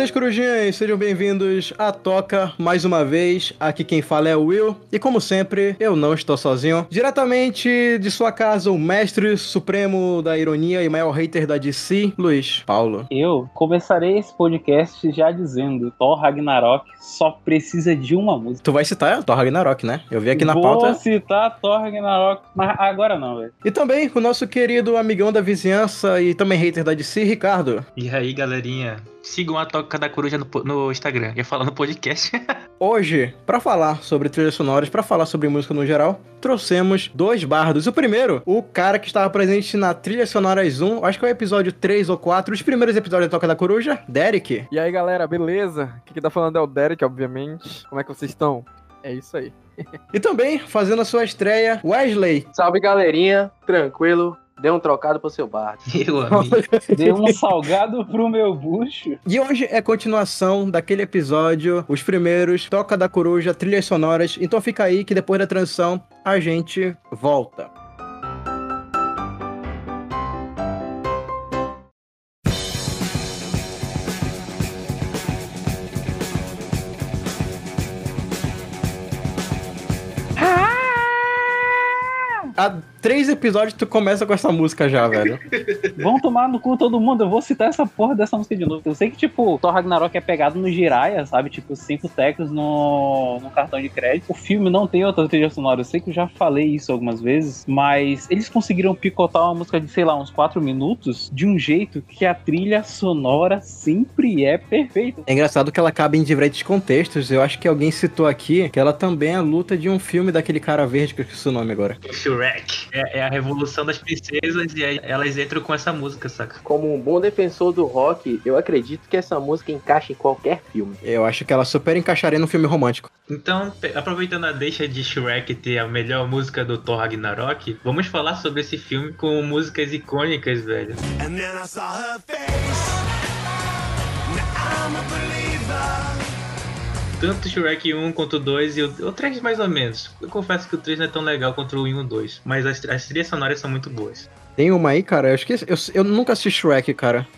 queridas corujinhas, sejam bem-vindos à Toca mais uma vez. Aqui quem fala é o Will, e como sempre, eu não estou sozinho. Diretamente de sua casa, o mestre supremo da ironia e maior hater da DC, Luiz Paulo. Eu começarei esse podcast já dizendo: Thor Ragnarok só precisa de uma música. Tu vai citar Thor Ragnarok, né? Eu vi aqui na Vou pauta. citar Thor Ragnarok, mas agora não, velho. E também o nosso querido amigão da vizinhança e também hater da DC, Ricardo. E aí, galerinha? Sigam a Toca da Coruja no, no Instagram. Ia falar no podcast. Hoje, pra falar sobre trilhas sonoras, pra falar sobre música no geral, trouxemos dois bardos. O primeiro, o cara que estava presente na Trilha Sonoras 1, acho que é o episódio 3 ou 4, os primeiros episódios da Toca da Coruja, Derek. E aí galera, beleza? Aqui que tá falando é o Derek, obviamente. Como é que vocês estão? É isso aí. E também, fazendo a sua estreia, Wesley. Salve galerinha, tranquilo, dê um trocado pro seu bar. Meu amigo. Dei um salgado pro meu bucho. E hoje é continuação daquele episódio, os primeiros, Toca da Coruja, trilhas sonoras. Então fica aí que depois da transição a gente volta. Há três episódios tu começa com essa música já, velho. Vão tomar no cu todo mundo. Eu vou citar essa porra dessa música de novo. Eu sei que, tipo, Thor Ragnarok é pegado no Jiraiya, sabe? Tipo, cinco teclas no, no cartão de crédito. O filme não tem outra trilha sonora. Eu sei que eu já falei isso algumas vezes, mas eles conseguiram picotar uma música de, sei lá, uns quatro minutos de um jeito que a trilha sonora sempre é perfeita. É engraçado que ela cabe em diferentes contextos. Eu acho que alguém citou aqui que ela também é a luta de um filme daquele cara verde, que eu esqueci o nome agora. Shrek. É, é a revolução das princesas e aí elas entram com essa música, saca? Como um bom defensor do rock, eu acredito que essa música encaixa em qualquer filme. Eu acho que ela super encaixaria no filme romântico. Então, aproveitando a deixa de Shrek ter a melhor música do Thor Ragnarok, vamos falar sobre esse filme com músicas icônicas, velho. And then I saw her face. Now I'm a believer. Tanto Shrek 1 quanto o 2 e o, o 3 mais ou menos. Eu confesso que o 3 não é tão legal quanto o 1 e o 2, mas as, as trilhas sonoras são muito boas. Tem uma aí, cara, eu esqueci. Eu, eu nunca assisti Shrek, cara.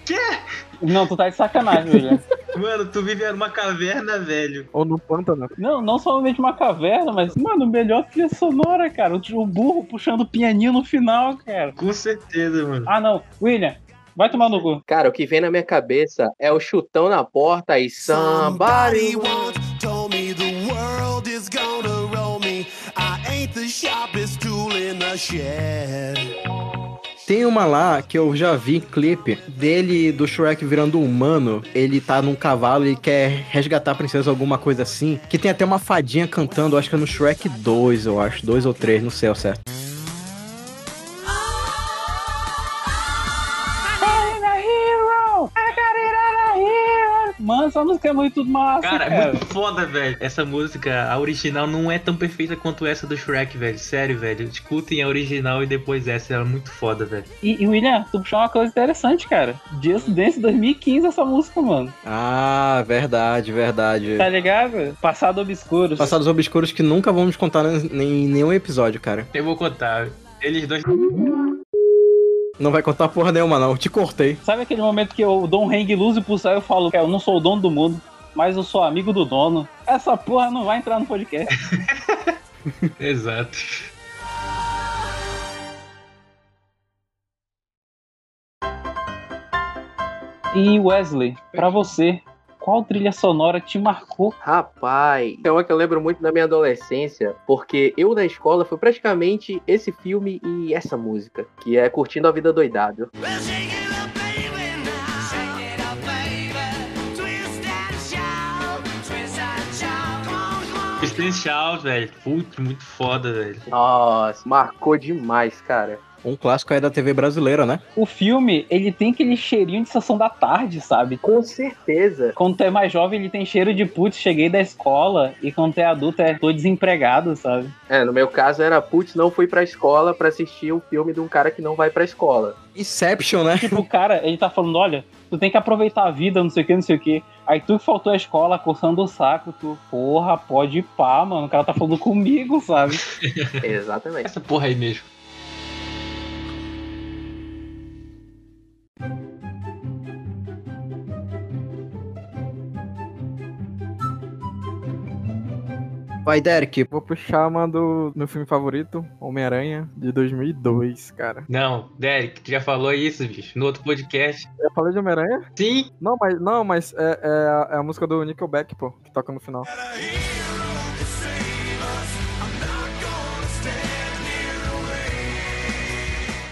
Não, tu tá de sacanagem, velho. Mano, tu vive numa caverna, velho. Ou no pântano. Não, não somente uma caverna, mas, mano, melhor trilha sonora, cara. O, o burro puxando o pianinho no final, cara. Com certeza, mano. Ah, não. William, vai tomar no cu. Cara, o que vem na minha cabeça é o chutão na porta e somebody. Somebody Tem uma lá que eu já vi clipe dele do Shrek virando humano. Ele tá num cavalo e quer resgatar a princesa, alguma coisa assim. Que tem até uma fadinha cantando, acho que é no Shrek 2, eu acho. 2 ou 3, não sei ao certo. Essa música é muito massa, Cara, cara. é muito foda, velho. Essa música, a original, não é tão perfeita quanto essa do Shrek, velho. Sério, velho. Escutem a original e depois essa. Ela é muito foda, velho. E, e, William, tu puxou uma coisa interessante, cara. Just Dance 2015 essa música, mano. Ah, verdade, verdade. Tá ligado? Passado Obscuros. Passados obscuros que nunca vamos contar em em nenhum episódio, cara. Eu vou contar. Eles dois. Não vai contar porra nenhuma, não. Te cortei. Sabe aquele momento que eu dou um hang loose pro céu e eu falo que eu não sou o dono do mundo, mas eu sou amigo do dono? Essa porra não vai entrar no podcast. Exato. E Wesley, pra você, qual trilha sonora te marcou? Rapaz, é uma que eu lembro muito da minha adolescência, porque eu na escola foi praticamente esse filme e essa música, que é Curtindo a Vida Doidado. Spring Shout, velho. Putz, muito foda, velho. Nossa, marcou demais, cara. Um clássico aí da TV brasileira, né? O filme, ele tem aquele cheirinho de sessão da tarde, sabe? Com certeza. Quando tu é mais jovem, ele tem cheiro de putz, cheguei da escola. E quando tu é adulto, é tô desempregado, sabe? É, no meu caso era, putz, não fui pra escola pra assistir um filme de um cara que não vai pra escola. Inception, né? Tipo, o cara, ele tá falando, olha, tu tem que aproveitar a vida, não sei o que, não sei o que. Aí tu que faltou a escola, coçando o saco, tu, porra, pode ir pá, mano. O cara tá falando comigo, sabe? Exatamente. Essa porra aí mesmo. Vai, Derek. Vou puxar uma do meu filme favorito, Homem-Aranha, de 2002, cara. Não, Derek, tu já falou isso, bicho, no outro podcast. Eu falei de Homem-Aranha? Sim, Não, mas, não, mas é, é a- é a música do Nickelback, pô, que toca no final.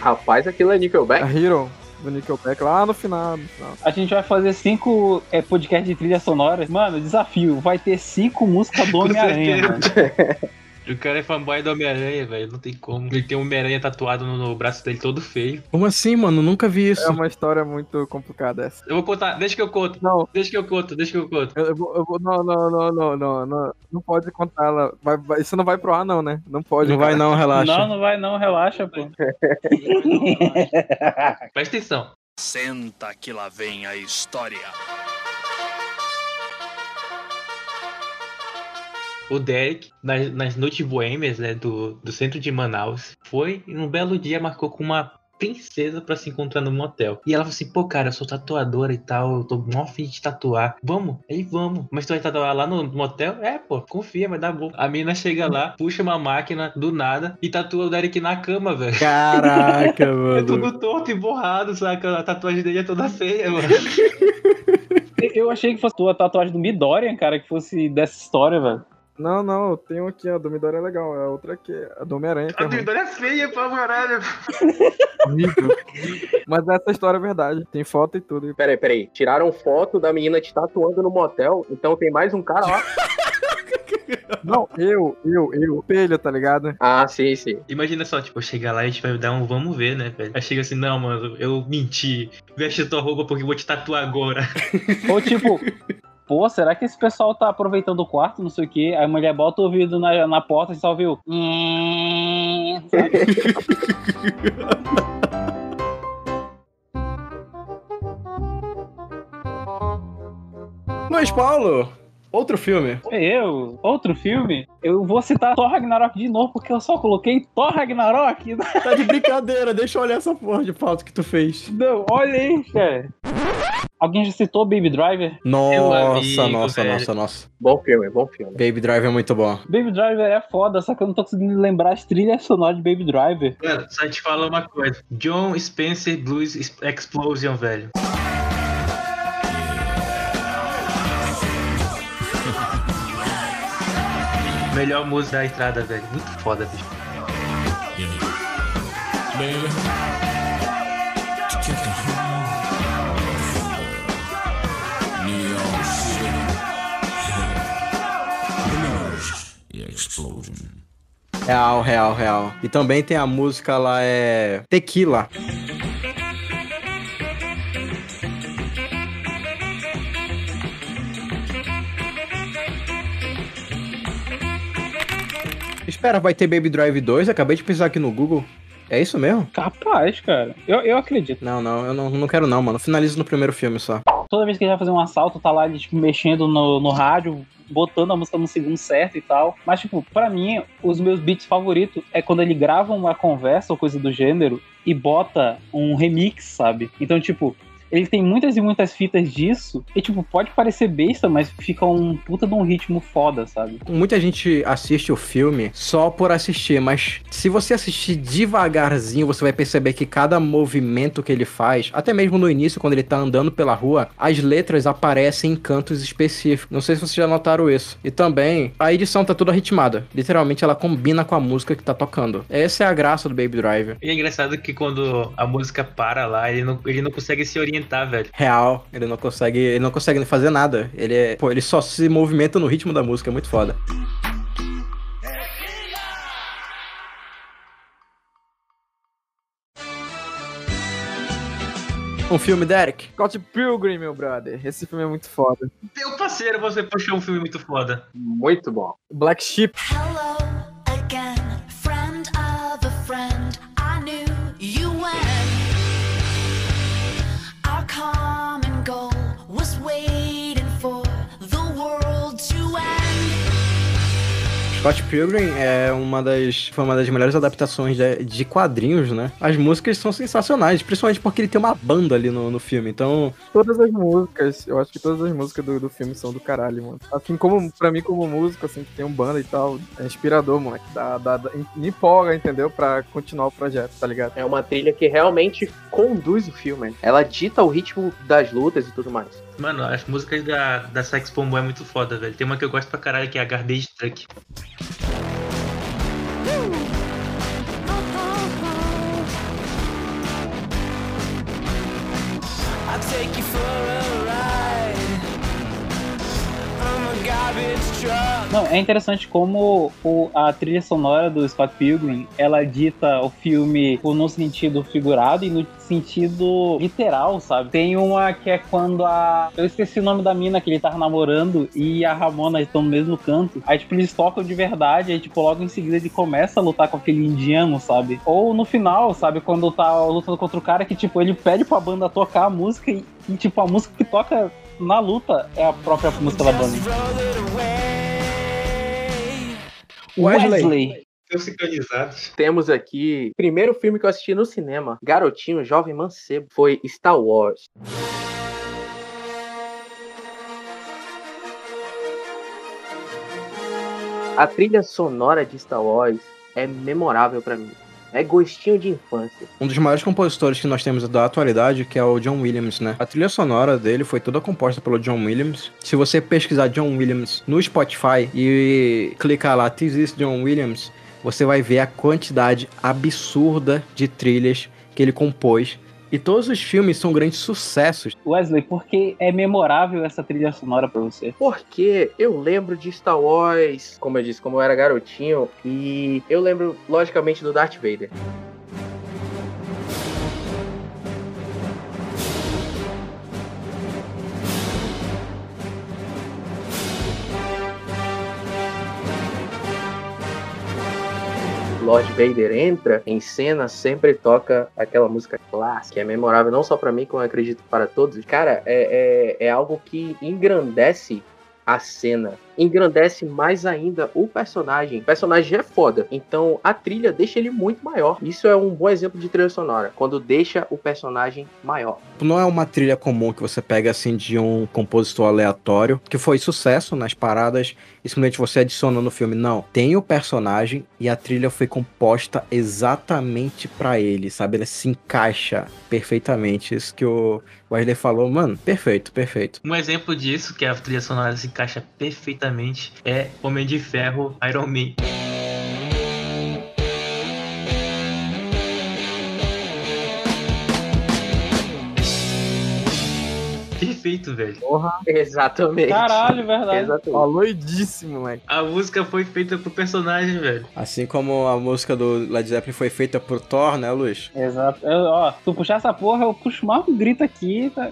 Rapaz, aquilo é A Nickelback? Hero, do Nickelback, lá no final, no final. A gente vai fazer cinco é, podcasts de trilha sonora. Mano, desafio. Vai ter cinco músicas do Homem-Aranha, mano. o cara é fanboy do Homem-Aranha, velho, não tem como. Ele tem um Homem-Aranha tatuado no, no braço dele todo feio. Como assim, mano? Nunca vi isso. É uma história muito complicada essa. Eu vou contar, deixa que eu conto, Não, deixa que eu conto, deixa que eu conto. eu, eu vou, eu vou- não, não, não, não, não, não, não pode contar ela. Vai, vai- isso não vai pro ar, não, né? Não pode. Não vai cara. não, relaxa. Não, não vai não, relaxa, pô. Presta atenção. Senta que lá vem a história. O Derek, nas, nas noites boêmias, né, do, do centro de Manaus, foi e num belo dia marcou com uma princesa pra se encontrar no motel. E ela falou assim, pô, cara, eu sou tatuadora e tal, eu tô mó afim de tatuar. Vamos? Aí vamos. Mas tu vai tatuar lá no motel? É, pô, confia, vai dar bom. A mina chega lá, puxa uma máquina do nada e tatua o Derek na cama, velho. Caraca, É mano. tudo torto e borrado, saca? A tatuagem dele é toda feia, mano. Eu achei que fosse a tatuagem do Midorian, cara, que fosse dessa história, velho. Não, não, tem um aqui, a do Midori é legal. A outra aqui, a do Homem-Aranha, A é ruim. Midori é feia pra caralho. Mas essa história é verdade. Tem foto e tudo. Peraí, peraí. Tiraram foto da menina te tatuando no motel, então tem mais um cara lá. Não, eu, eu, eu. Espelho, tá ligado? Ah, sim, sim. Imagina só, tipo, chegar lá e a gente vai dar um vamos ver, né, velho? Aí chega assim, não, mano, eu menti. Veste tua roupa porque eu vou te tatuar agora. Ou tipo, pô, será que esse pessoal tá aproveitando o quarto, não sei o quê? Aí a mulher bota o ouvido na, na porta e só ouviu. Luiz Paulo, outro filme. Eu, outro filme, eu vou citar Thor Ragnarok de novo, porque eu só coloquei Thor Ragnarok. Tá de brincadeira, deixa eu olhar essa porra de pauta que tu fez. Não, olha aí, cara. Alguém já citou Baby Driver? Nossa, amigo, nossa, velho. nossa, nossa. Bom filme, bom filme. Baby Drive é muito bom. Baby Driver é foda, só que eu não tô conseguindo lembrar as trilhas sonoras de Baby Driver. Mano, só te falar uma coisa. John Spencer Blues Explosion, velho. Melhor música da entrada, velho. Muito foda, bicho. Real, real, real. E também tem a música lá, é. Tequila. Espera, vai ter Baby Drive 2? Acabei de pensar aqui no Google. É isso mesmo? Capaz, cara. Eu, eu acredito. Não, não, eu não, não quero não, mano. Finaliza no primeiro filme só. Toda vez que ele vai fazer um assalto, tá lá ele, tipo, mexendo no, no rádio, botando a música no segundo certo e tal. Mas, tipo, pra mim, os meus beats favoritos é quando ele grava uma conversa ou coisa do gênero e bota um remix, sabe? Então, tipo, ele tem muitas e muitas fitas disso. E, tipo, pode parecer besta, mas fica um puta de um ritmo foda, sabe? Muita gente assiste o filme só por assistir, mas se você assistir devagarzinho, você vai perceber que cada movimento que ele faz, até mesmo no início, quando ele tá andando pela rua, as letras aparecem em cantos específicos. Não sei se vocês já notaram isso. E também, a edição tá toda ritmada. Literalmente, ela combina com a música que tá tocando. Essa é a graça do Baby Driver. E é engraçado que quando a música para lá, ele não, ele não consegue se orientar, velho. Real, ele não consegue, ele não consegue fazer nada. Ele é, pô, ele só se movimenta no ritmo da música, é muito foda. Um filme, Derek? Scott Pilgrim, meu brother. Esse filme é muito foda. Meu parceiro, você puxou um filme muito foda. Muito bom. Black Sheep. Hello Scott Pilgrim é uma das, foi uma das melhores adaptações de, de quadrinhos, né? As músicas são sensacionais, principalmente porque ele tem uma banda ali no, no filme. Então, Todas as músicas, eu acho que todas as músicas do, do filme são do caralho, mano. Assim como, pra mim, como músico, assim, que tem um banda e tal, é inspirador, moleque. Dá, dá, dá- me empolga, entendeu? Pra continuar o projeto, tá ligado? É uma trilha que realmente conduz o filme. Ela dita o ritmo das lutas e tudo mais. Mano, as músicas da, da Sex Bomb é muito foda, velho. Tem uma que eu gosto pra caralho que é a Garbage Check. Não, é interessante como o- a trilha sonora do Scott Pilgrim, ela dita o filme no sentido figurado e no sentido literal, sabe? Tem uma que é quando a... Eu esqueci o nome da mina que ele tava namorando e a Ramona estão no mesmo canto. Aí, tipo, eles tocam de verdade, aí, tipo, logo em seguida ele começa a lutar com aquele indiano, sabe? Ou no final, sabe? Quando tá lutando contra o cara que, tipo, ele pede pra banda tocar a música e, e, tipo, a música que toca na luta é a própria música da banda. Wesley. Estão sincronizados. Temos aqui, primeiro filme que eu assisti no cinema, garotinho, jovem mancebo, foi Star Wars. A trilha sonora de Star Wars é memorável pra mim. É gostinho de infância. um dos maiores compositores que nós temos da atualidade, que é o John Williams, né? A trilha sonora dele foi toda composta pelo John Williams. Se você pesquisar John Williams no Spotify e clicar lá This is John Williams, você vai ver a quantidade absurda de trilhas que ele compôs. E todos os filmes são grandes sucessos. Wesley, por que é memorável essa trilha sonora pra você? Porque eu lembro de Star Wars, como eu disse, como eu era garotinho, e eu lembro, logicamente, do Darth Vader. Lord Vader entra em cena, sempre toca aquela música clássica, que é memorável não só pra mim, como acredito para todos. Cara, é, é, é algo que engrandece a cena. Engrandece mais ainda o personagem. O personagem é foda. Então a trilha deixa ele muito maior. Isso é um bom exemplo de trilha sonora. Quando deixa o personagem maior. Não é uma trilha comum que você pega assim de um compositor aleatório, que foi sucesso nas paradas e simplesmente você adiciona no filme. Não, tem o personagem e a trilha foi composta exatamente pra ele, sabe? Ela se encaixa perfeitamente. Isso que o Wesley falou, mano, perfeito, perfeito. Um exemplo disso, que a trilha sonora se encaixa perfeitamente, é Homem de Ferro Iron Man. Perfeito, velho. Exatamente. Caralho, verdade. Exatamente. Aloidíssimo, moleque. A música foi feita pro personagem, velho. Assim como a música do Led Zeppelin foi feita por Thor, né, Luiz? Exato. Eu, ó, se tu puxar essa porra, eu puxo mais um grito aqui. Tá?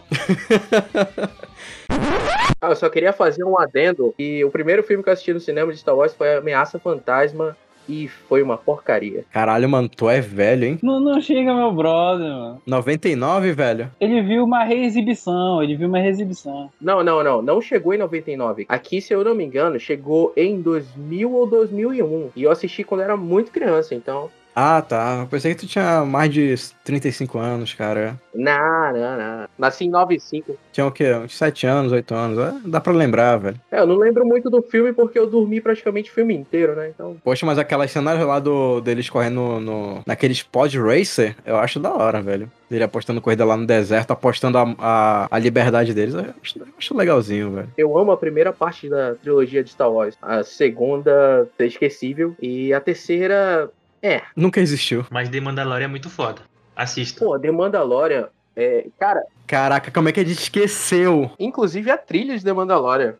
Ah, eu só queria fazer um adendo. E o primeiro filme que eu assisti no cinema de Star Wars foi Ameaça Fantasma. E foi uma porcaria. Caralho, mano, tu é velho, hein? Não, não chega, meu brother, mano. 99, velho? Ele viu uma reexibição, ele viu uma reexibição. Não, não, não. Não chegou em 99. Aqui, se eu não me engano, chegou em 2000 ou 2001. E eu assisti quando era muito criança, então. Ah, tá. Eu pensei que tu tinha mais de 35 anos, cara. Não, não, não. Nasci em 95. Tinha o quê? Uns 7 anos, 8 anos. É, dá pra lembrar, velho. É, eu não lembro muito do filme porque eu dormi praticamente o filme inteiro, né? Então. Poxa, mas aquelas cenas lá do, deles correndo no, naqueles pod racer, eu acho da hora, velho. Ele apostando corrida lá no deserto, apostando a, a, a liberdade deles. Eu acho, eu acho legalzinho, velho. Eu amo a primeira parte da trilogia de Star Wars. A segunda é esquecível. E a terceira. É. Nunca existiu. Mas The Mandalorian é muito foda. Assista. Pô, The Mandalorian. É, cara, Caraca, como é que a gente esqueceu? inclusive a trilha de The Mandalorian.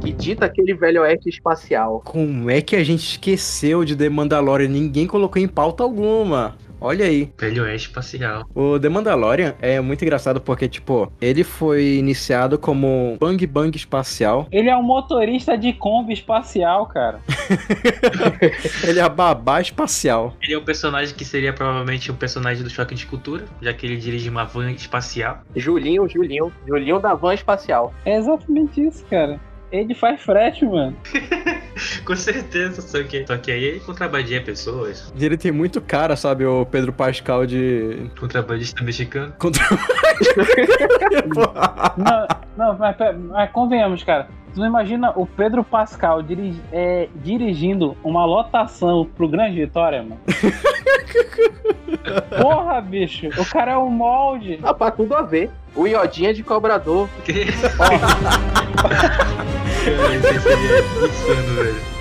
Que dita aquele velho oeste espacial. Como é que a gente esqueceu de The Mandalorian? Ninguém colocou em pauta alguma. Olha aí. Velho Oeste espacial. O The Mandalorian é muito engraçado porque, tipo, ele foi iniciado como Bang Bang espacial. Ele é um motorista de Kombi espacial, cara. Ele é a babá espacial. Ele é um personagem que seria provavelmente um personagem do Choque de Cultura, já que ele dirige uma van espacial. Julinho, Julinho. Julinho da van espacial. É exatamente isso, cara. Ele faz frete, mano. Com certeza, só que, só que aí ele contrabandia pessoas. E ele tem muito cara, sabe, o Pedro Pascal de. Contrabandista mexicano. Contra... Não, não mas, mas convenhamos, cara. Tu não imagina o Pedro Pascal dirigi- é, dirigindo uma lotação pro Grande Vitória, mano? Porra, bicho. O cara é um molde. Ah, pra tudo a ver. O Iodinha de cobrador. Cara, isso seria insano, velho.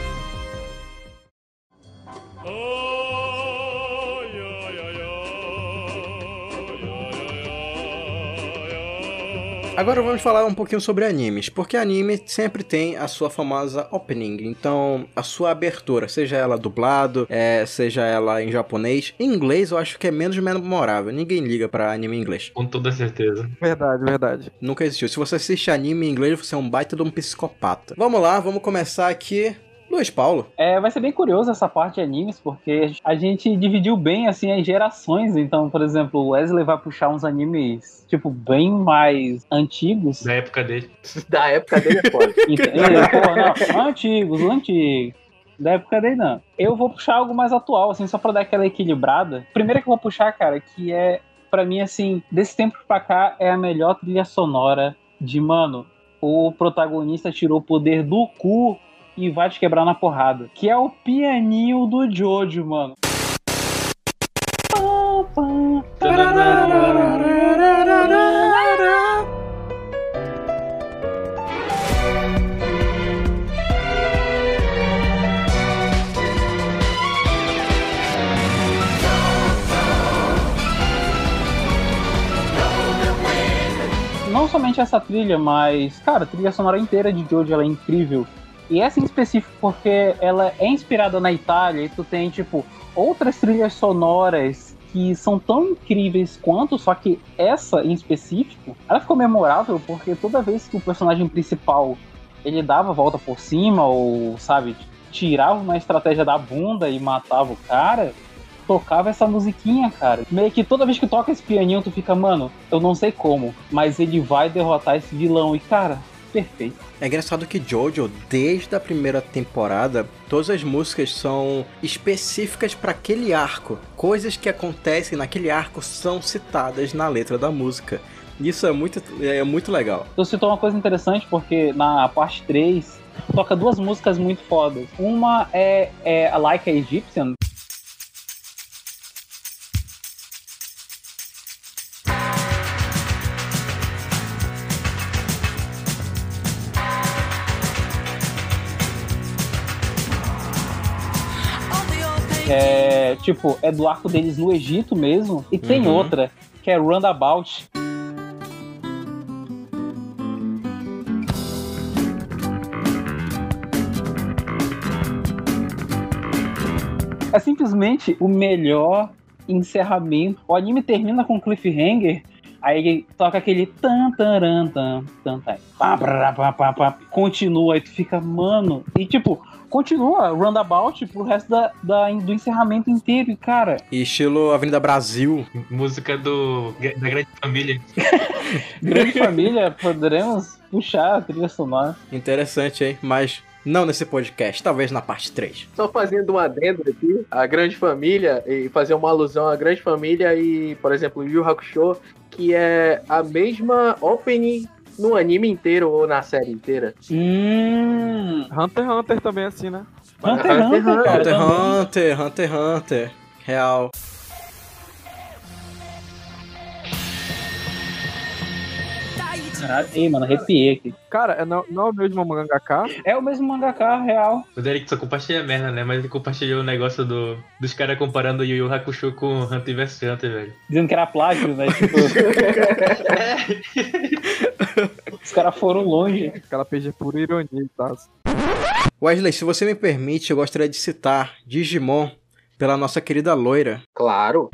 Agora vamos falar um pouquinho sobre animes, porque anime sempre tem a sua famosa opening, então a sua abertura, seja ela dublado, é, seja ela em japonês, em inglês eu acho que é menos memorável, ninguém liga pra anime em inglês, Com toda certeza. Verdade, verdade. nunca existiu. Se você assiste anime em inglês, você é um baita de um psicopata. Vamos lá, vamos começar aqui. Luiz Paulo. É, vai ser bem curioso essa parte de animes, porque a gente dividiu bem, assim, as gerações. Então, por exemplo, o Wesley vai puxar uns animes, tipo, bem mais antigos. Da época dele. Da época dele é foda. Então, é, pô, não, antigos, antigos. Da época dele, não. Eu vou puxar algo mais atual, assim, só pra dar aquela equilibrada. Primeiro que eu vou puxar, cara, que é, pra mim, assim, desse tempo pra cá, é a melhor trilha sonora de, mano, o protagonista tirou o poder do cu e vai te quebrar na porrada. Que é o pianinho do Jojo, mano. Não somente essa trilha, mas, cara, a trilha sonora inteira de Jojo ela é incrível. E essa em específico porque ela é inspirada na Itália e tu tem, tipo, outras trilhas sonoras que são tão incríveis quanto, só que essa em específico, ela ficou memorável porque toda vez que o personagem principal ele dava a volta por cima ou, sabe, tirava uma estratégia da bunda e matava o cara, tocava essa musiquinha, cara. Meio que toda vez que toca esse pianinho, tu fica, mano, eu não sei como, mas ele vai derrotar esse vilão. E, cara, perfeito. É engraçado que Jojo, desde a primeira temporada, todas as músicas são específicas para aquele arco. Coisas que acontecem naquele arco são citadas na letra da música. Isso é muito, é muito legal. Tu citou uma coisa interessante, porque na parte 3 toca duas músicas muito fodas. Uma é, é a Like a Egyptian, tipo, é do arco deles no Egito mesmo. E tem Uhum. outra, que é Roundabout. É simplesmente o melhor encerramento. O anime termina com cliffhanger, aí ele toca aquele tan taran tan tan tan. Pá, pá, pá, pá, pá, continua, aí tu fica, mano. E tipo, continua roundabout pro resto da, da- do encerramento inteiro. E cara, E estilo Avenida Brasil. Música do da Grande Família. grande família, poderemos puxar a trilha sonora. Interessante, hein? Mas não nesse podcast, talvez na parte 3. Só fazendo um adendo aqui, a grande família, e fazer uma alusão à grande família e, por exemplo, Yu Yu Hakusho, que é a mesma opening no anime inteiro ou na série inteira. Hum. Hunter x Hunter também é assim, né? Hunter x Hunter, cara. Hunter também. Hunter, Hunter x Hunter. Real. Caralho, ei, mano, arrepiei aqui. Cara, é não, não é o mesmo mangaka? É o mesmo mangaka real. O Derek só compartilha merda, né? Mas ele compartilhou o negócio do, dos caras comparando o Yu Yu Hakusho com Hunter vs Hunter, velho. Dizendo que era plágio, né? Tipo, os caras foram longe. Aquela PG por ironia e tal. Wesley, se você me permite, eu gostaria de citar Digimon pela nossa querida loira. Claro.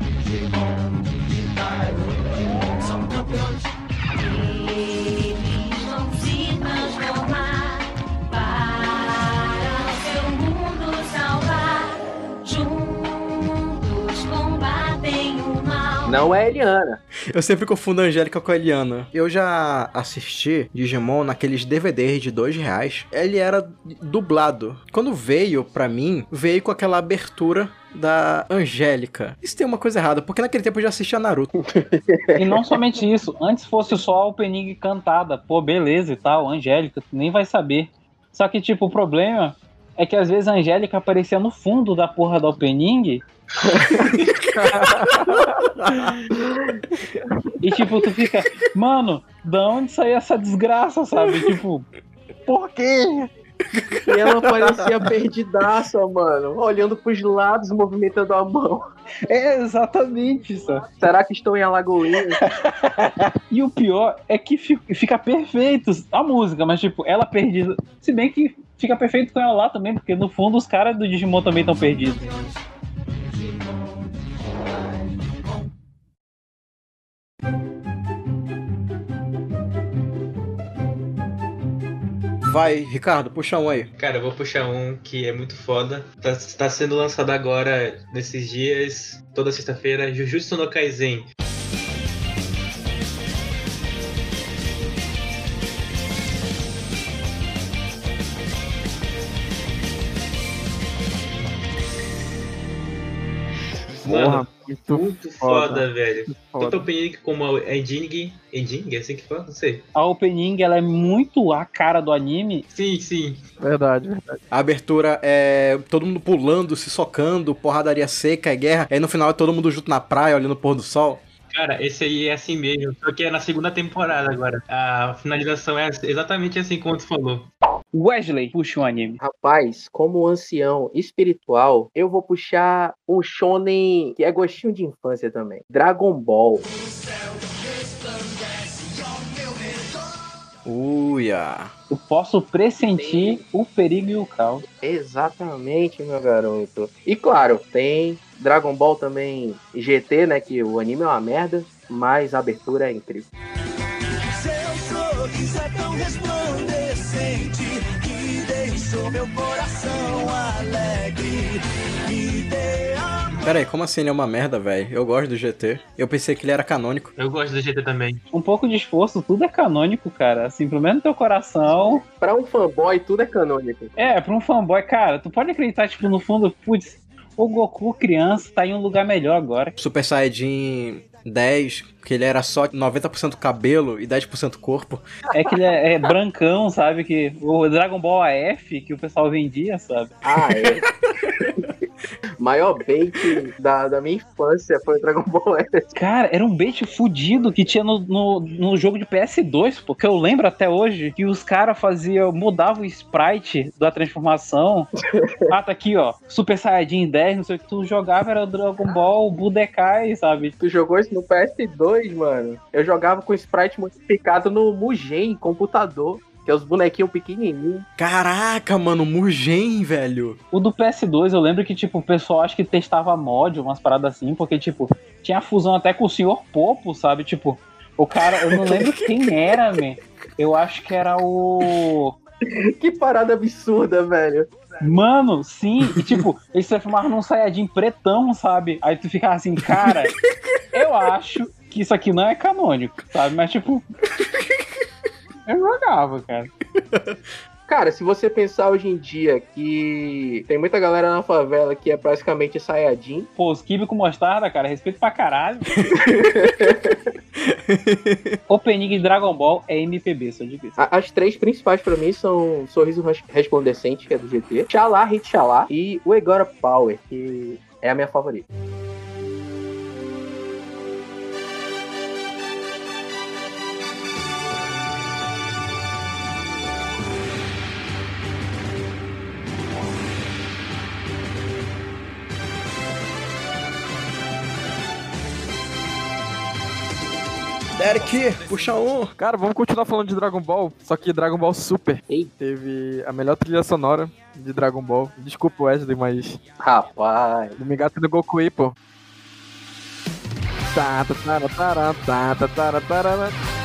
Não é Eliana. Eu sempre confundo a Angélica com a Eliana. Eu já assisti Digimon naqueles DVDs de dois reais. Ele era dublado. Quando veio pra mim, veio com aquela abertura da Angélica. Isso tem uma coisa errada, porque naquele tempo eu já assistia Naruto. E não somente isso, antes fosse só a opening cantada, pô, beleza e tal, Angélica, tu nem vai saber. Só que, tipo, o problema é que às vezes a Angélica aparecia no fundo da porra da opening. E tipo, tu fica, mano, da onde saiu essa desgraça, sabe? Tipo, por quê? E ela parecia perdidaça, mano. Olhando pros lados, movimentando a mão. É exatamente isso. Será que estou em Alagoinha? E o pior é que fi- fica perfeito a música, mas tipo, ela perdida. Se bem que fica perfeito com ela lá também, porque no fundo os caras do Digimon também estão perdidos. Vai, Ricardo, puxa um aí. Cara, eu vou puxar um que é muito foda. Tá, tá sendo lançado agora, nesses dias, toda sexta-feira, Jujutsu no Kaisen. Porra, muito muito foda. foda, velho. foda. Tanto opening como a Ending. Ending? É assim que fala? Não sei. A opening ela é muito a cara do anime. Sim, sim. Verdade, verdade. A abertura é todo mundo pulando, se socando, porradaria seca, é guerra. Aí no final é todo mundo junto na praia, olhando o pôr do sol. Cara, esse aí é assim mesmo. Só que é na segunda temporada agora. A finalização é exatamente assim como tu falou. Wesley puxa um anime. Rapaz, como ancião espiritual, eu vou puxar um shonen que é gostinho de infância também. Dragon Ball. Uia. Eu posso pressentir o perigo e o caos. Exatamente, meu garoto. E claro, tem Dragon Ball também GT, né? Que o anime é uma merda, mas a abertura é incrível. Seu sorriso é tão resplandecente que deixou meu coração alegre. Me. Pera aí, como assim ele é uma merda, velho? Eu gosto do GT. Eu pensei que ele era canônico. Eu gosto do GT também. Um pouco de esforço, tudo é canônico, cara. Assim, pelo menos no teu coração. Pra um fanboy, tudo é canônico. É, pra um fanboy, cara, tu pode acreditar, tipo, no fundo, putz, o Goku criança tá em um lugar melhor agora. Super Saiyajin 10, que ele era só 90% cabelo e 10% corpo. É que ele é, é brancão, sabe? Que o Dragon Ball AF que o pessoal vendia, sabe? Ah, é. Maior bait da, da minha infância foi o Dragon Ball S. Cara, era um bait fudido que tinha no, no, no jogo de PS2, porque eu lembro até hoje que os caras faziam, mudavam o sprite da transformação. ah, tá aqui, ó. Super Saiyajin 10, não sei o que tu jogava, era o Dragon Ball Budokai, sabe? Tu jogou isso no PS2, mano? Eu jogava com sprite modificado no Mugen, computador. Que é os bonequinhos pequenininhos. Caraca, mano, Mugen, velho. O do PS2, eu lembro que, tipo, o pessoal acho que testava mod, umas paradas assim, porque, tipo, tinha fusão até com o Sr. Popo, sabe? Tipo, o cara, eu não lembro quem era, man. Eu acho que era o. Que parada absurda, velho. Mano, sim, e tipo, eles se transformaram num Saiyajin pretão, sabe? Aí tu ficava assim, cara, eu acho que isso aqui não é canônico, sabe? Mas, tipo. Eu jogava, cara. Cara, se você pensar hoje em dia que tem muita galera na favela que é praticamente Saiyajin, Pô, os kibe com mostarda, cara, respeito pra caralho. Opening de Dragon Ball é MPB, só isso. a- as três principais pra mim são Sorriso Res- Resplandecente, que é do GT, Xalá, Hit Xalá e o Egora Power, que é a minha favorita. Eric, puxa um. Cara, vamos continuar falando de Dragon Ball, só que Dragon Ball Super Ei. teve a melhor trilha sonora de Dragon Ball. Desculpa, Wesley, mas Rapaz. do Migato no Goku aí, pô. Tá, tá, tá, tá, tá, tá, tá, tá, tá, tá.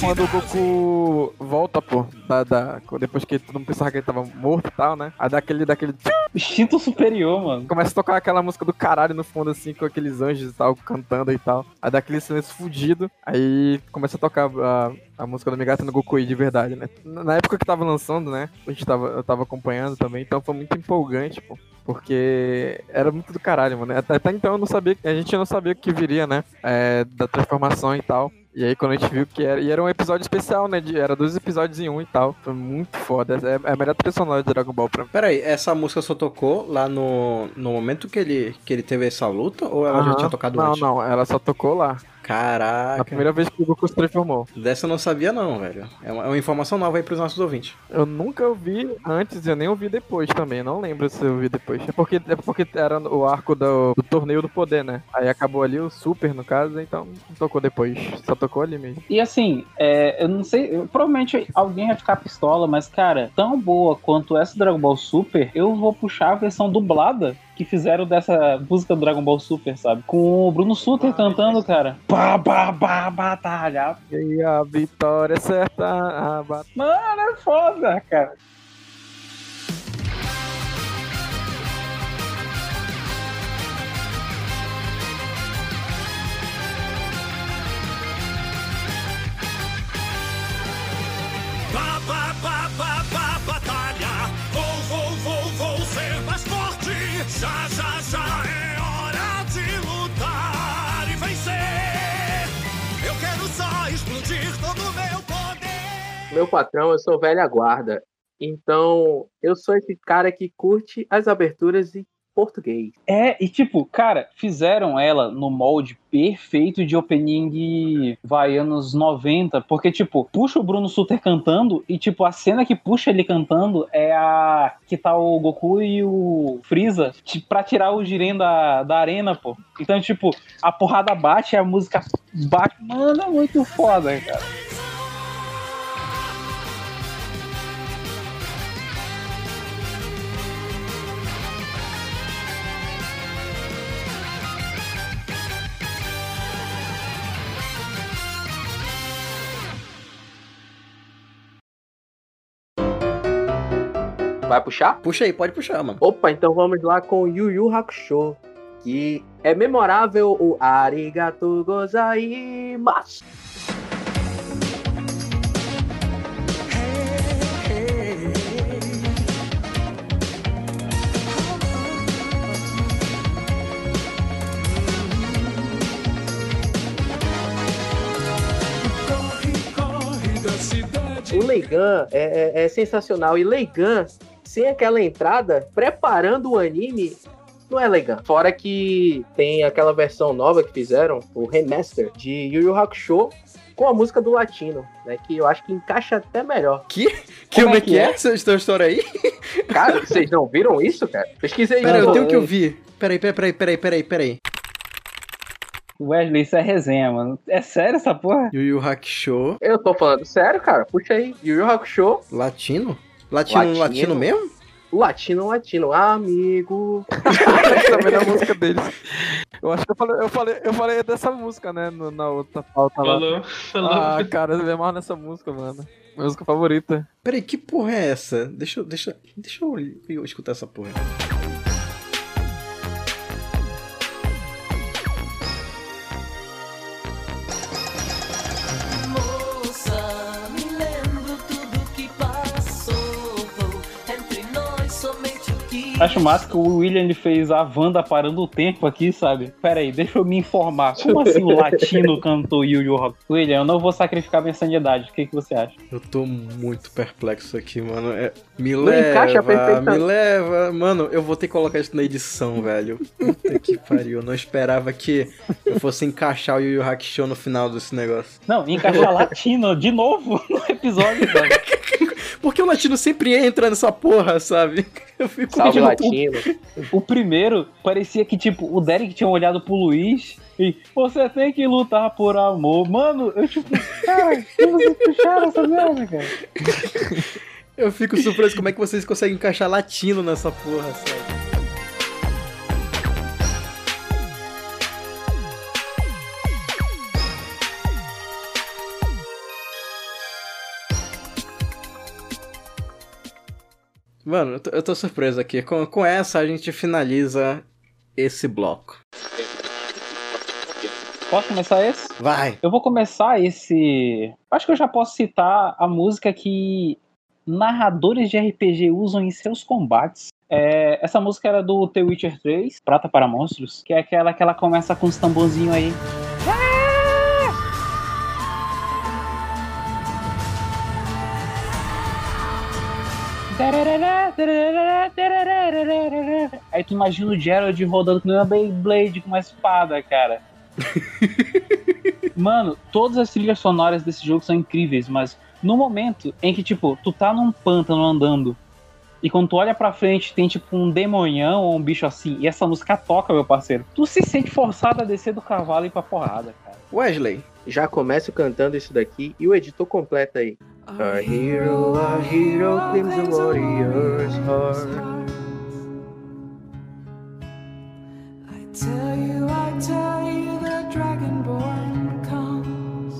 Quando o Goku volta, pô, da, da- depois que todo mundo pensava que ele tava morto e tal, né? Aí dá aquele, daquele Instinto superior, mano. começa a tocar aquela música do caralho no fundo, assim, com aqueles anjos e tal, cantando e tal. Aí dá aquele silêncio fudido, aí começa a tocar a, a música do Megata no Goku de verdade, né? Na na época que tava lançando, né? A gente tava, eu tava acompanhando também, então foi muito empolgante, pô. Porque era muito do caralho, mano. Até, até então eu não sabia, a gente não sabia o que viria, né? É, da transformação e tal. E aí quando a gente viu que era. E era um episódio especial, né? de- era dois episódios em um e tal. Foi muito foda. É, é a melhor trilha sonora de Dragon Ball pra mim. Pera aí, essa música só tocou lá no, no momento que ele, que ele teve essa luta ou ela já tinha tocado Não, antes? não, ela só tocou lá. Caraca. Na primeira vez que o Goku se transformou. Dessa eu não sabia não, velho. É uma, é uma informação nova aí pros nossos ouvintes. Eu nunca ouvi antes e eu nem ouvi depois também. Não lembro se eu ouvi depois. É porque, é porque era o arco do, do torneio do poder, né? Aí acabou ali o Super, no caso, então não tocou depois. Só tocou ali mesmo. E assim, é, eu não sei, eu- provavelmente alguém vai ficar pistola, mas cara, tão boa quanto essa Dragon Ball Super, eu vou puxar a versão dublada que fizeram dessa música do Dragon Ball Super, sabe? Com o Bruno Suter cantando, cara. Pá, pá, pá, batalha. E a vitória é certa. A bat... Mano, é foda, cara. Ba, ba, ba, ba, ba, Já, já, já é hora de lutar e vencer. Eu quero só explodir todo o meu poder. Meu patrão, eu sou velha guarda. Então, eu sou esse cara que curte as aberturas em português. É, e tipo, cara, fizeram ela no molde perfeito de opening vai anos 90, porque tipo, puxa o Bruno Suter cantando e tipo, a cena que puxa ele cantando é a que tá o Goku e o Freeza pra tirar o Jiren da, da arena, pô. Então, tipo, a porrada bate, a música bate, mano, é muito foda, cara. Vai puxar? Puxa aí, pode puxar, mano. Opa, então vamos lá com Yu Yu Hakusho. Que é memorável o Arigato Gozaimasu. O Leigan é, é- é sensacional. E Leigan, sem aquela entrada, preparando o anime, não é Leigan. Fora que tem aquela versão nova que fizeram, o remaster de Yu Yu Hakusho, com a música do latino, né? Que eu acho que encaixa até melhor. Que Como como é que que é? é essa história aí? Cara, vocês não viram isso, cara? Pesquisei Pera, eu tenho que ouvir. Peraí, peraí, peraí, peraí, peraí. Wesley, isso é resenha, mano. É sério essa porra? Yu Yu Hakusho, Eu tô falando sério, cara. Puxa aí. Yu Yu Hakusho, latino? Latino, latino, Latino. mesmo? latino, latino. Amigo. Essa é a melhor música deles. Eu acho que eu falei, eu falei, eu falei dessa música, né? no- na outra pauta lá. Falou, falou. Ah, cara, eu me amarro nessa música, mano. Minha música favorita. Peraí, que porra é essa? Deixa eu, deixa, deixa eu, eu escutar essa porra. Acho massa que o William ele fez a Wanda parando o tempo aqui, sabe? Pera aí, deixa eu me informar. Como assim o latino cantou Yu Yu Rock? William, eu não vou sacrificar minha sanidade. O que, que você acha? Eu tô muito perplexo aqui, mano. É, me Não leva, me leva. Mano, eu vou ter que colocar isso na edição, velho. Puta que pariu. Eu não esperava que eu fosse encaixar o Yu Yu Hakusho no final desse negócio. Não, encaixar latino de novo no episódio, velho. Porque o latino sempre entra nessa porra, sabe? Eu fico Salve latino. O primeiro parecia que, tipo, o Derek tinha olhado pro Luiz e você tem que lutar por amor. Mano, eu tipo, cara, como vocês puxaram essa merda, cara? Eu fico surpreso como é que vocês conseguem encaixar latino nessa porra, sabe? Mano, eu tô, eu tô surpreso aqui. Com, com essa a gente finaliza esse bloco. Posso começar esse? Vai! Eu vou começar esse. Acho que eu já posso citar a música que narradores de RPG usam em seus combates. É, essa música era do The Witcher 3, Prata para Monstros, que é aquela que ela começa com os tamborzinhos aí. Aí tu imagina o Gerald rodando com uma Beyblade com uma espada, cara. Mano, todas as trilhas sonoras desse jogo são incríveis, mas no momento em que, tipo, tu tá num pântano andando e quando tu olha pra frente tem, tipo, um demonhão ou um bicho assim e essa música toca, meu parceiro, tu se sente forçado a descer do cavalo e ir pra porrada, cara. Wesley, Já começo cantando isso daqui e o editor completa aí. A hero, a hero claims a warrior's heart. I tell you, I tell you, the Dragonborn comes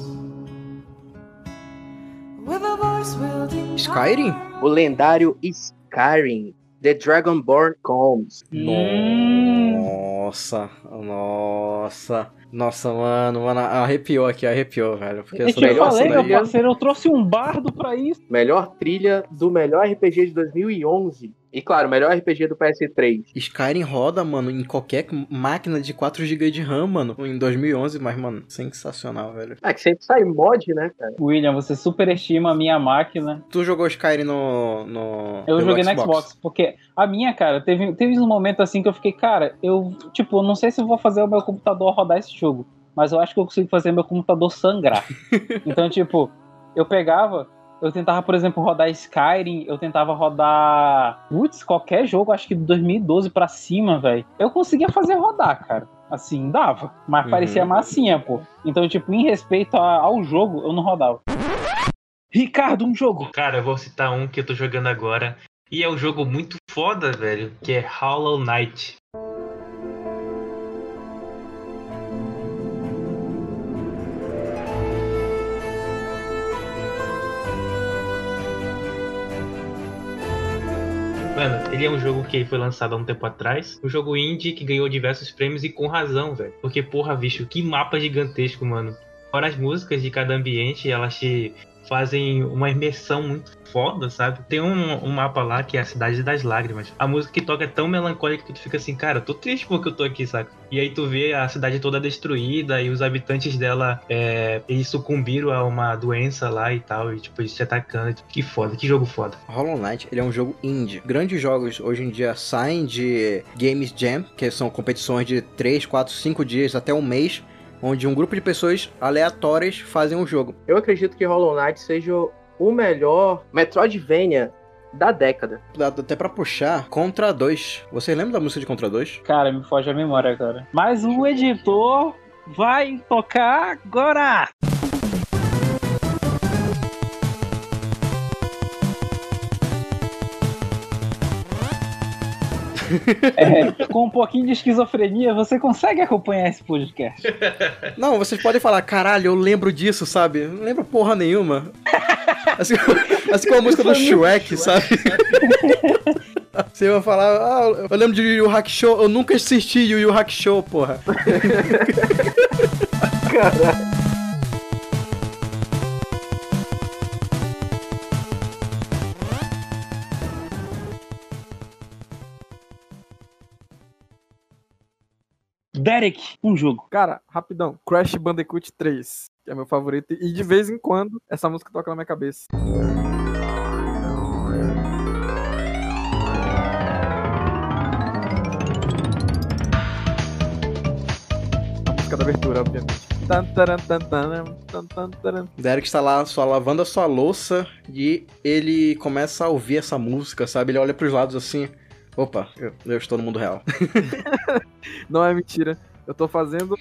with a voice wielding Skyrim? O lendário Skyrim, The Dragonborn Comes. Nossa, nossa. Nossa, mano, mano, arrepiou aqui, arrepiou, velho. Porque Eu melhor falei, meu parceiro, eu trouxe um bardo pra isso. Melhor trilha do melhor RPG de 2011. E claro, melhor RPG do PS3. Skyrim roda, mano, em qualquer máquina de 4 GB de RAM, mano, em 2011, mas, mano, sensacional, velho. Ah, que sempre sai mod, né, cara? William, você superestima a minha máquina. Tu jogou Skyrim no. no Eu joguei no Xbox, porque a minha, cara, teve, teve um momento assim que eu fiquei, cara, eu, tipo, eu não sei se eu vou fazer o meu computador rodar esse jogo, mas eu acho que eu consigo fazer meu computador sangrar. então, tipo, eu pegava, eu tentava, por exemplo, rodar Skyrim, eu tentava rodar, putz, qualquer jogo, acho que de 2012 pra cima, velho. Eu conseguia fazer rodar, cara. Assim, dava, mas Uhum. parecia massinha, pô. Então, tipo, em respeito a- ao jogo, eu não rodava. Ricardo, um jogo. Cara, eu vou citar um que eu tô jogando agora. E é um jogo muito foda, velho. Que é Hollow Knight. Mano, ele é um jogo que foi lançado há um tempo atrás. Um jogo indie que ganhou diversos prêmios e com razão, velho. Porque, porra, bicho, que mapa gigantesco, mano. Fora as músicas de cada ambiente, elas te fazem uma imersão muito foda, sabe? Tem um, um mapa lá que é a Cidade das Lágrimas. A música que toca é tão melancólica que tu fica assim, cara, tô triste porque eu tô aqui, saca? E aí tu vê a cidade toda destruída e os habitantes dela, é, eles sucumbiram a uma doença lá e tal, e tipo, eles te atacando. Tipo, que foda, que jogo foda. Hollow Knight, ele é um jogo indie. Grandes jogos hoje em dia saem de Games Jam, que são competições de 3, 4, 5 dias até um mês, onde um grupo de pessoas aleatórias fazem um jogo. Eu acredito que Hollow Knight seja o melhor Metroidvania da década. Dá até pra puxar Contra 2. Vocês lembram da música de Contra 2? Cara, me foge a memória, cara. Mas o editor vai tocar agora! É, com um pouquinho de esquizofrenia, você consegue acompanhar esse podcast. Não, vocês podem falar, caralho, eu lembro disso, sabe? Não lembro porra nenhuma. Assim, assim como a música do Shrek, sabe? Você vai falar, ah, eu lembro de Yu Yu Hakusho, eu nunca assisti Yu Yu Hakusho, porra. Derek, um jogo. Cara, rapidão. Crash Bandicoot 3, que é meu favorito. E de vez em quando, essa música toca na minha cabeça. A música da abertura, obviamente. Derek está lá só lavando a sua louça e ele começa a ouvir essa música, sabe? Ele olha pros lados assim. Opa, eu, eu estou no mundo real. Não é mentira. Eu tô fazendo.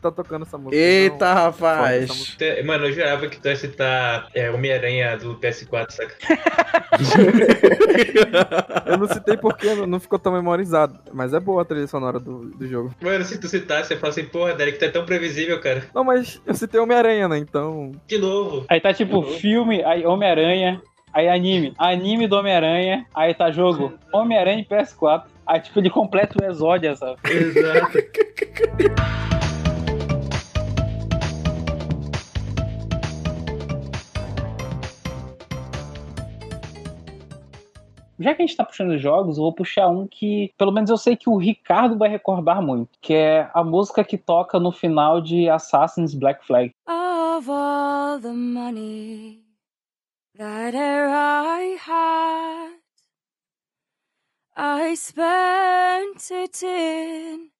Tá tocando essa música. Eita, Não, essa rapaz! música. Mano, eu jurava que tu ia citar é, Homem-Aranha do PS4, saca? Eu não citei porque não, não ficou tão memorizado. Mas é boa a trilha sonora do, do jogo. Mano, se tu citasse, você fala assim, porra, Derek, tu é tão previsível, cara. Não, mas eu citei Homem-Aranha, né? Então. De novo. Aí tá tipo filme, aí Homem-Aranha, aí anime, anime do Homem-Aranha, aí tá jogo Homem-Aranha e PS4. Aí tipo ele completa o exódia, sabe? Exato. Já que a gente tá puxando jogos, eu vou puxar um que, pelo menos eu sei que o Ricardo vai recordar muito, que é a música que toca no final de Assassin's Black Flag. Of all the money that I had, I spent it in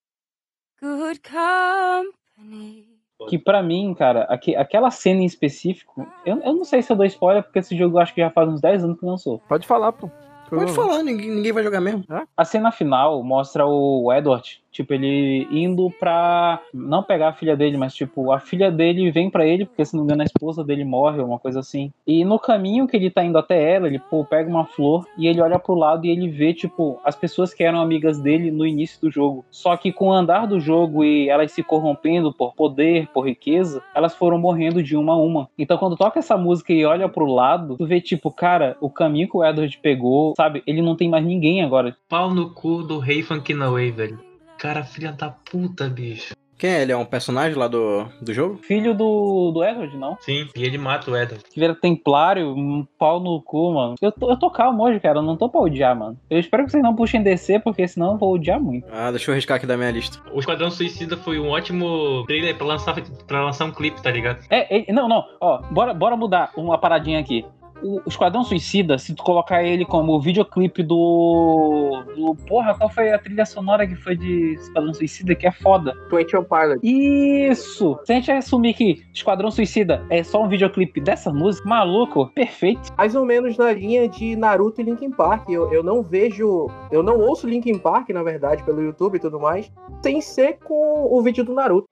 good company. Que pra mim, cara, aque- aquela cena em específico, eu, eu não sei se eu dou spoiler, porque esse jogo eu acho que já faz uns 10 anos que lançou. Pode falar, pô. Pode falar, ninguém, ninguém vai jogar mesmo. A cena final mostra o Edward, tipo, ele indo pra. Não pegar a filha dele, mas, tipo, a filha dele vem pra ele, porque se não me engano a esposa dele morre, uma coisa assim. E no caminho que ele tá indo até ela, ele, pô, pega uma flor e ele olha pro lado e ele vê, tipo, as pessoas que eram amigas dele no início do jogo. Só que com o andar do jogo e elas se corrompendo por poder, por riqueza, elas foram morrendo de uma a uma. Então quando toca essa música e olha pro lado, tu vê, tipo, cara, o caminho que o Edward pegou, sabe? Ele não tem mais ninguém agora. Pau no cu do Rei Funkinaway, velho. Cara, filha da puta, bicho. Quem é? Ele é um personagem lá do, do jogo? Filho do, do Edward, não? Sim, e ele mata o Edward. Que vira templário, um pau no cu, mano. Eu tô, eu tô calmo hoje, cara. Eu não tô pra odiar, mano. Eu espero que vocês não puxem DC, porque senão eu vou odiar muito. Ah, deixa eu riscar aqui da minha lista. O Esquadrão Suicida foi um ótimo trailer pra lançar, pra lançar um clipe, tá ligado? É, é, não, não. Ó, bora, bora mudar uma paradinha aqui. O Esquadrão Suicida, se tu colocar ele como videoclipe do. do. Porra, qual foi a trilha sonora que foi de Esquadrão Suicida que é foda? Twenty One Pilot. Isso! Se a gente assumir que Esquadrão Suicida é só um videoclipe dessa música, maluco, perfeito. Mais ou menos na linha de Naruto e Linkin Park. Eu, eu não vejo. Eu não ouço Linkin Park, na verdade, pelo YouTube e tudo mais, sem ser com o vídeo do Naruto.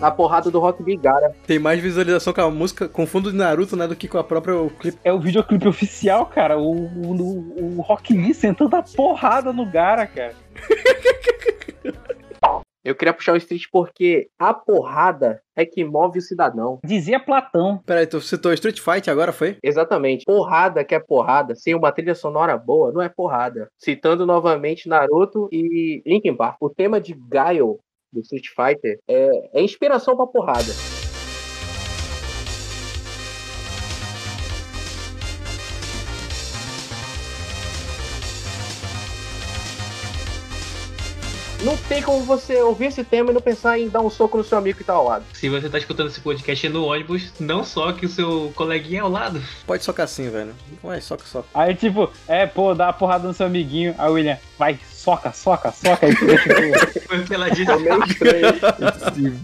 Na porrada do Rock Bigara. Tem mais visualização com a música, com fundo de Naruto, né, do que com a própria clipe. É o videoclipe oficial, cara. O, o, o Rock Lee sentando a porrada no Gara, cara. Eu queria puxar o Street porque a porrada é que move o cidadão. Dizia Platão. Peraí, tu citou Street Fight agora, foi? Exatamente. Porrada que é porrada, sem uma trilha sonora boa, não é porrada. Citando novamente Naruto e Linkin Park. O tema de Gaio do Street Fighter é, é inspiração pra porrada. Não tem como você ouvir esse tema e não pensar em dar um soco no seu amigo que tá ao lado. Se você tá escutando esse podcast no ônibus, não só que o seu coleguinha é ao lado. Pode socar assim, velho. Vai, soca, soca. Aí, tipo, é, pô, dá uma porrada no seu amiguinho. Aí William, vai, soca, soca, soca. Foi o que ela disse. Tô meio estranho.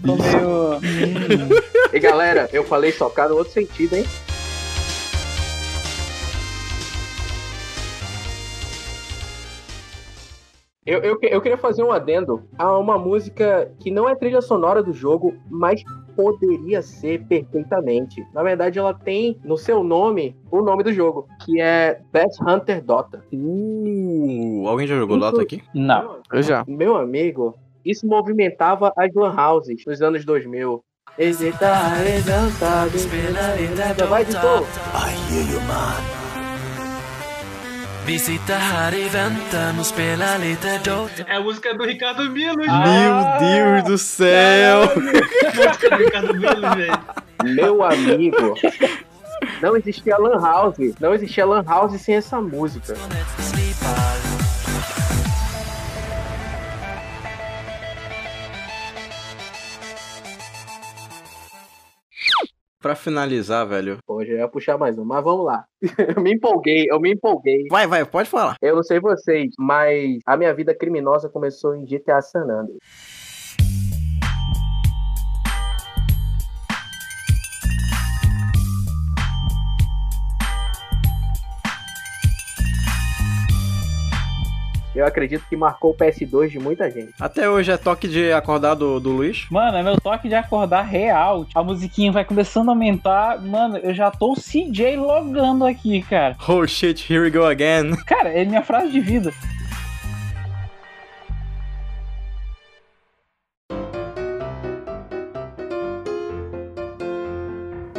Tô meio. E galera, eu falei socar no outro sentido, hein? Eu, eu, eu queria fazer um adendo a uma música que não é trilha sonora do jogo, mas poderia ser perfeitamente. Na verdade, ela tem no seu nome o nome do jogo, que é Best Hunter Dota. Uh, alguém já jogou Dota aqui? Não. Eu já. Meu amigo, isso movimentava as lan houses nos anos 2000. Hesitar, exaltado, Vai de novo. I hear you man Vi sitter här i väntan och spelar lite Dota É a música do Ricardo Milo, Ah! Meu Deus do céu! gente. A música do Ricardo Milo, velho. Meu amigo, não existia lan house. Não existia lan house sem essa música. Pra finalizar, velho. Pô, já ia puxar mais um, mas vamos lá. eu me empolguei, eu me empolguei. Vai, vai, pode falar. Eu não sei vocês, mas a minha vida criminosa começou em GTA San Andreas. Eu acredito que marcou o PS2 de muita gente. Até hoje é toque de acordar do, do Luiz. Mano, é meu toque de acordar real. A musiquinha vai começando a aumentar. Mano, eu já tô o CJ logando aqui, cara. Oh shit, here we go again. Cara, é minha frase de vida.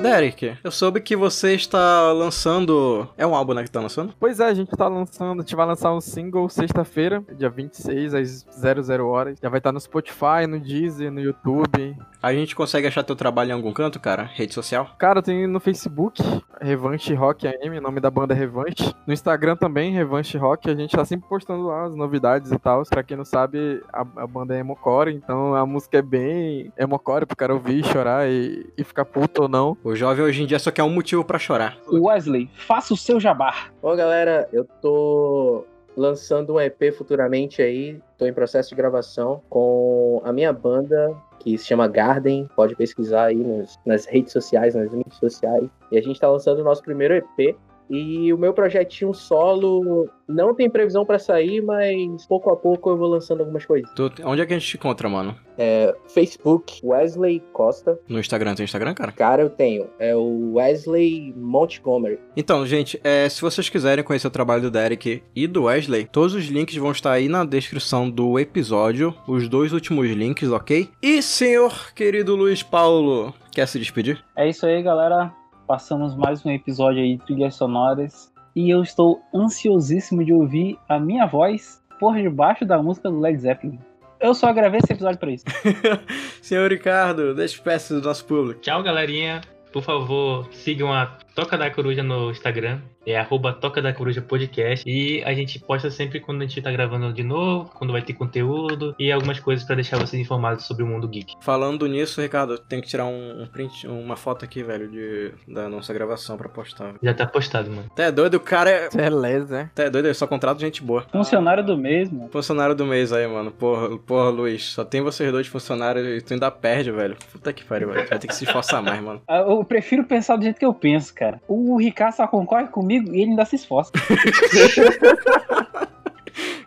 Derek, eu soube que você está lançando. É um álbum, né, que tá lançando? Pois é, a gente tá lançando, a gente vai lançar um single sexta-feira, dia 26, às 00 horas. Já vai estar no Spotify, no Deezer, no YouTube. A gente consegue achar teu trabalho em algum canto, cara? Rede social? Cara, tem no Facebook, Revanche Rock AM, o nome da banda é Revanche. No Instagram também, Revanche Rock, a gente tá sempre postando lá as novidades e tal. Pra quem não sabe, a, a banda é emocore, então a música é bem emocore pro cara ouvir, chorar e, e ficar puto ou não. O jovem hoje em dia só quer um motivo pra chorar. Wesley, faça o seu jabá. Bom, galera, eu tô lançando um EP futuramente aí. Tô em processo de gravação com a minha banda, que se chama Garden. Pode pesquisar aí nos- nas redes sociais, nas mídias sociais. E a gente tá lançando o nosso primeiro EP. E o meu projetinho solo não tem previsão pra sair, mas pouco a pouco eu vou lançando algumas coisas. Tu- onde é que a gente te encontra, mano? É, Facebook, Wesley Costa. No Instagram, tem Instagram, cara? Cara, eu tenho. É o Wesley Montgomery. Então, gente, é, se vocês quiserem conhecer o trabalho do Derek e do Wesley, todos os links vão estar aí na descrição do episódio, os dois últimos links, ok? E, senhor querido Luiz Paulo, quer se despedir? É isso aí, galera. Passamos mais um episódio aí de trilhas sonoras. E eu estou ansiosíssimo de ouvir a minha voz por debaixo da música do Led Zeppelin. Eu só gravei esse episódio pra isso. senhor Ricardo, despeça do nosso público. Tchau, galerinha. Por favor, sigam a Toca da Coruja no Instagram. É arroba Toca da Coruja Podcast. E a gente posta sempre quando a gente tá gravando de novo, quando vai ter conteúdo e algumas coisas pra deixar vocês informados sobre o mundo geek. Falando nisso, Ricardo, tem que tirar um, um print, uma foto aqui, velho, de, da nossa gravação pra postar. Já tá postado, mano. Até é doido, o cara é. Beleza, Até é doido, ele só contrata gente boa. Funcionário do mês, mano. Funcionário do mês aí, mano. Porra, porra, Luiz. Só tem vocês dois de funcionário e tu ainda perde, velho. Puta que pariu, velho. Vai ter que se esforçar mais, mano. Ah, Eu prefiro pensar do jeito que eu penso, cara. O Ricardo só concorre comigo e ele ainda se esforça.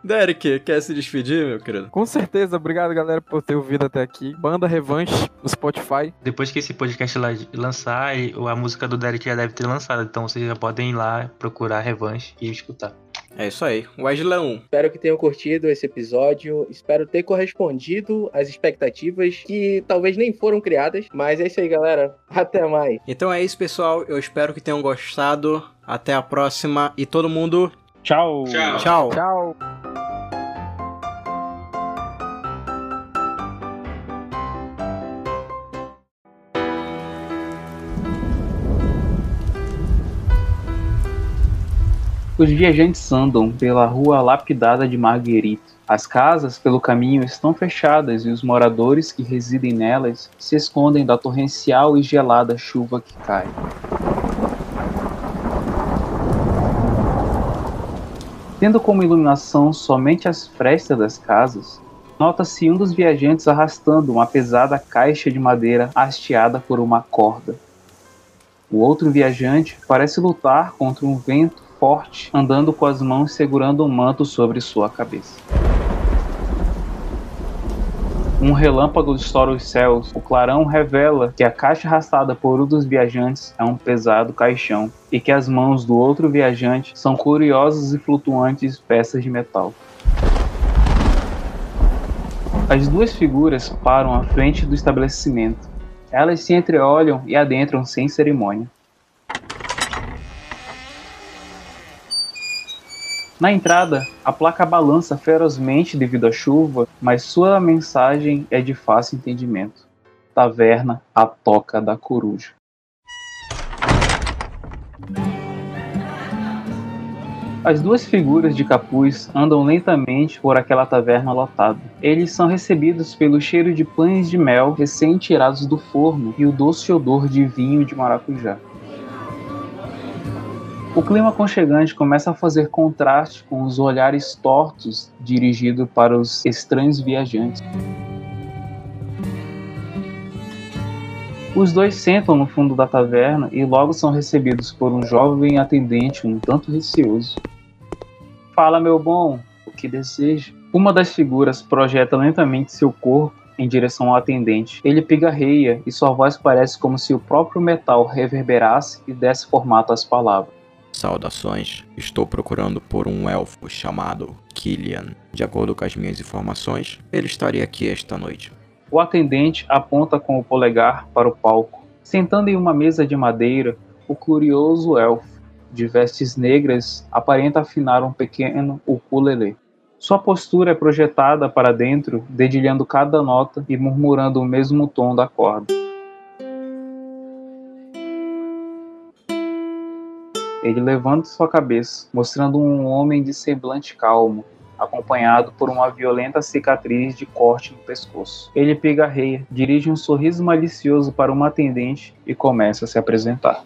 Derek, quer se despedir, meu querido? Com certeza, obrigado galera por ter ouvido até aqui. Banda Revanche no Spotify. Depois que esse podcast lá- lançar, a música do Derek já deve ter lançado. Então vocês já podem ir lá procurar revanche e escutar. É isso aí. Wesley 1. Espero que tenham curtido esse episódio. Espero ter correspondido às expectativas que talvez nem foram criadas. Mas é isso aí, galera. Até mais. Então é isso, pessoal. Eu espero que tenham gostado. Até a próxima. E todo mundo, Tchau. tchau. Tchau. Os viajantes andam pela rua lapidada de Marguerite. As casas pelo caminho estão fechadas e os moradores que residem nelas se escondem da torrencial e gelada chuva que cai. Tendo como iluminação somente as frestas das casas, nota-se um dos viajantes arrastando uma pesada caixa de madeira hasteada por uma corda. O outro viajante parece lutar contra um vento forte, andando com as mãos segurando um manto sobre sua cabeça. Um relâmpago estoura os céus. O clarão revela que a caixa arrastada por um dos viajantes é um pesado caixão e que as mãos do outro viajante são curiosas e flutuantes peças de metal. As duas figuras param à frente do estabelecimento. Elas se entreolham e adentram sem cerimônia. Na entrada, a placa balança ferozmente devido à chuva, mas sua mensagem é de fácil entendimento. Taverna, a toca da coruja. As duas figuras de capuz andam lentamente por aquela taverna lotada. Eles são recebidos pelo cheiro de pães de mel recém-tirados do forno e o doce odor de vinho de maracujá. O clima aconchegante começa a fazer contraste com os olhares tortos dirigidos para os estranhos viajantes. Os dois sentam no fundo da taverna e logo são recebidos por um jovem atendente um tanto receoso. Fala, meu bom, o que deseja? Uma das figuras projeta lentamente seu corpo em direção ao atendente. Ele pigarreia e sua voz parece como se o próprio metal reverberasse e desse formato às palavras. Saudações. Estou procurando por um elfo chamado Killian. De acordo com as minhas informações, ele estaria aqui esta noite. O atendente aponta com o polegar para o palco. Sentando em uma mesa de madeira, o curioso elfo, de vestes negras, aparenta afinar um pequeno ukulele. Sua postura é projetada para dentro, dedilhando cada nota e murmurando o mesmo tom da corda. Ele levanta sua cabeça, mostrando um homem de semblante calmo, acompanhado por uma violenta cicatriz de corte no pescoço. Ele pigarreia, dirige um sorriso malicioso para uma atendente e começa a se apresentar.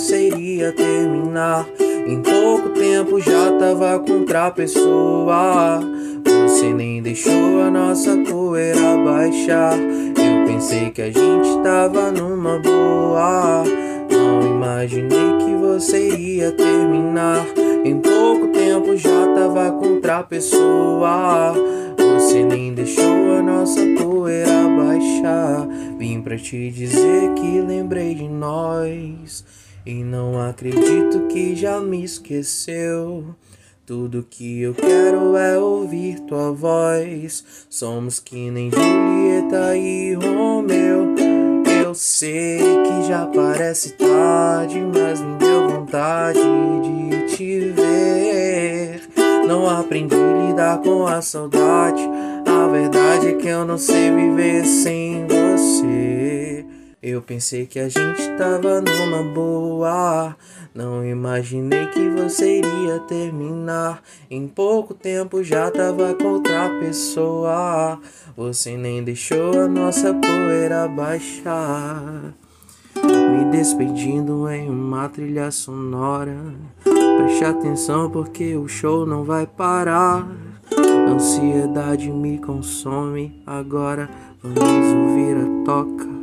Você iria terminar. Em pouco tempo já tava pessoa. Você nem deixou a nossa poeira baixar. Eu pensei que a gente tava numa boa. Não imaginei que você iria terminar. Em pouco tempo já tava com outra pessoa. Você nem deixou a nossa poeira baixar. Vim pra te dizer que lembrei de nós. E não acredito que já me esqueceu. Tudo que eu quero é ouvir tua voz. Somos que nem Julieta e Romeu. Eu sei que já parece tarde, mas me deu vontade de te ver. Não aprendi a lidar com a saudade. A verdade é que eu não sei viver sem você. Eu pensei que a gente tava numa boa. Não imaginei que você iria terminar. Em pouco tempo já tava com outra pessoa. Você nem deixou a nossa poeira baixar. Me despedindo em uma trilha sonora. Preste atenção porque o show não vai parar. Ansiedade me consome. Agora vamos ouvir a toca.